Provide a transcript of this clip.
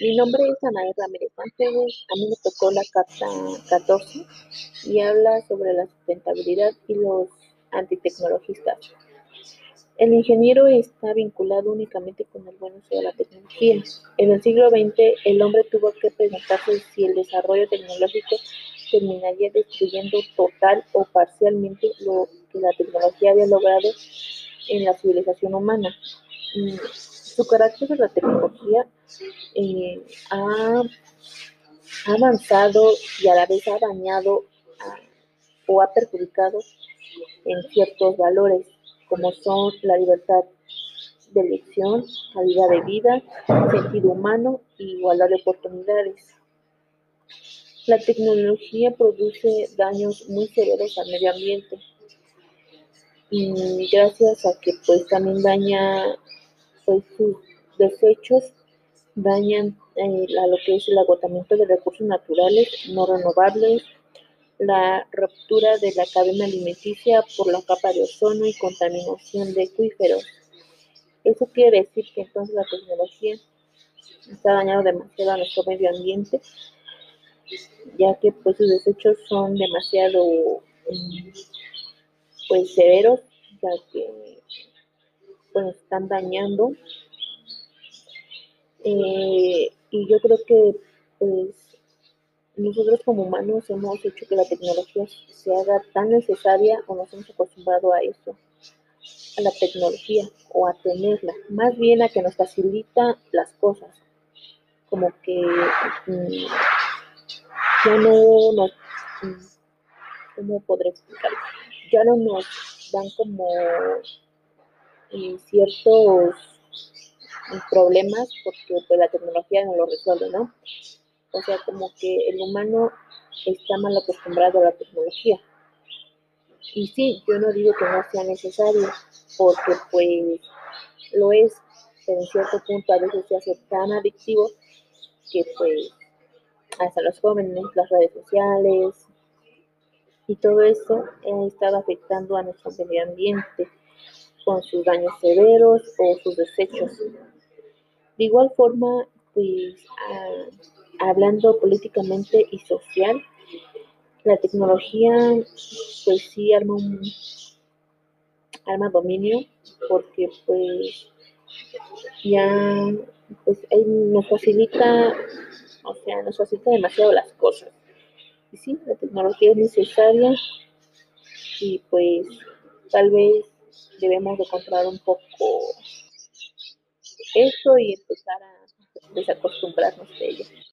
Mi nombre es Anaí Ramírez Sánchez, a mí me tocó la carta 14 y habla sobre la sustentabilidad y los antitecnologistas. El ingeniero está vinculado únicamente con el buen uso de la tecnología. En el siglo XX, el hombre tuvo que preguntarse si el desarrollo tecnológico terminaría destruyendo total o parcialmente lo que la tecnología había logrado en la civilización humana. Su carácter de la tecnología eh, ha avanzado y a la vez ha dañado o ha perjudicado en ciertos valores, como son la libertad de elección, calidad de vida, sentido humano y igualdad de oportunidades. La tecnología produce daños muy severos al medio ambiente y gracias a que pues también daña pues sus desechos dañan eh, a lo que es el agotamiento de recursos naturales no renovables, la ruptura de la cadena alimenticia por la capa de ozono y contaminación de acuíferos. Eso quiere decir que entonces la tecnología está dañando demasiado a nuestro medio ambiente, ya que pues sus desechos son demasiado mm, pues severos, ya que pues están dañando. Eh, y yo creo que pues nosotros como humanos hemos hecho que la tecnología se haga tan necesaria o nos hemos acostumbrado a eso, a la tecnología o a tenerla, más bien a que nos facilita las cosas, como que mm, ya no nos, mm, ¿cómo podré explicarlo? Ya no nos dan como eh, ciertos problemas porque pues la tecnología no lo resuelve, ¿no? O sea, como que el humano está mal acostumbrado a la tecnología. Y sí, yo no digo que no sea necesario, porque pues lo es, pero en cierto punto a veces se hace tan adictivo que pues hasta los jóvenes, las redes sociales y todo eso ha estado afectando a nuestro medio ambiente con sus daños severos o sus desechos. De igual forma, pues hablando políticamente y social, la tecnología pues sí arma un arma dominio porque pues ya pues nos facilita, o sea, nos facilita demasiado las cosas. Y sí, la tecnología es necesaria y pues tal vez debemos de controlar un poco eso y empezar a desacostumbrarnos de ello.